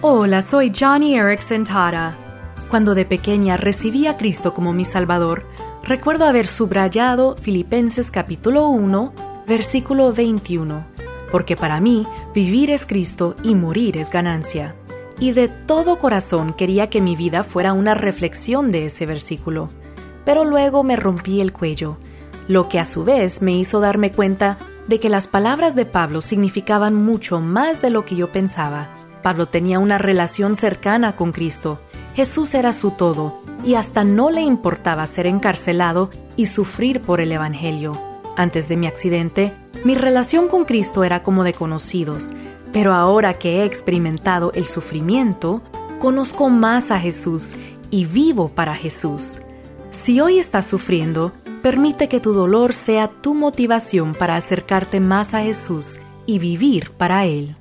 Hola, soy Johnny Erickson Tara. Cuando de pequeña recibí a Cristo como mi Salvador, recuerdo haber subrayado Filipenses capítulo 1, versículo 21, porque para mí vivir es Cristo y morir es ganancia. Y de todo corazón quería que mi vida fuera una reflexión de ese versículo. Pero luego me rompí el cuello, lo que a su vez me hizo darme cuenta de que las palabras de Pablo significaban mucho más de lo que yo pensaba. Pablo tenía una relación cercana con Cristo. Jesús era su todo y hasta no le importaba ser encarcelado y sufrir por el Evangelio. Antes de mi accidente, mi relación con Cristo era como de conocidos, pero ahora que he experimentado el sufrimiento, conozco más a Jesús y vivo para Jesús. Si hoy estás sufriendo, permite que tu dolor sea tu motivación para acercarte más a Jesús y vivir para Él.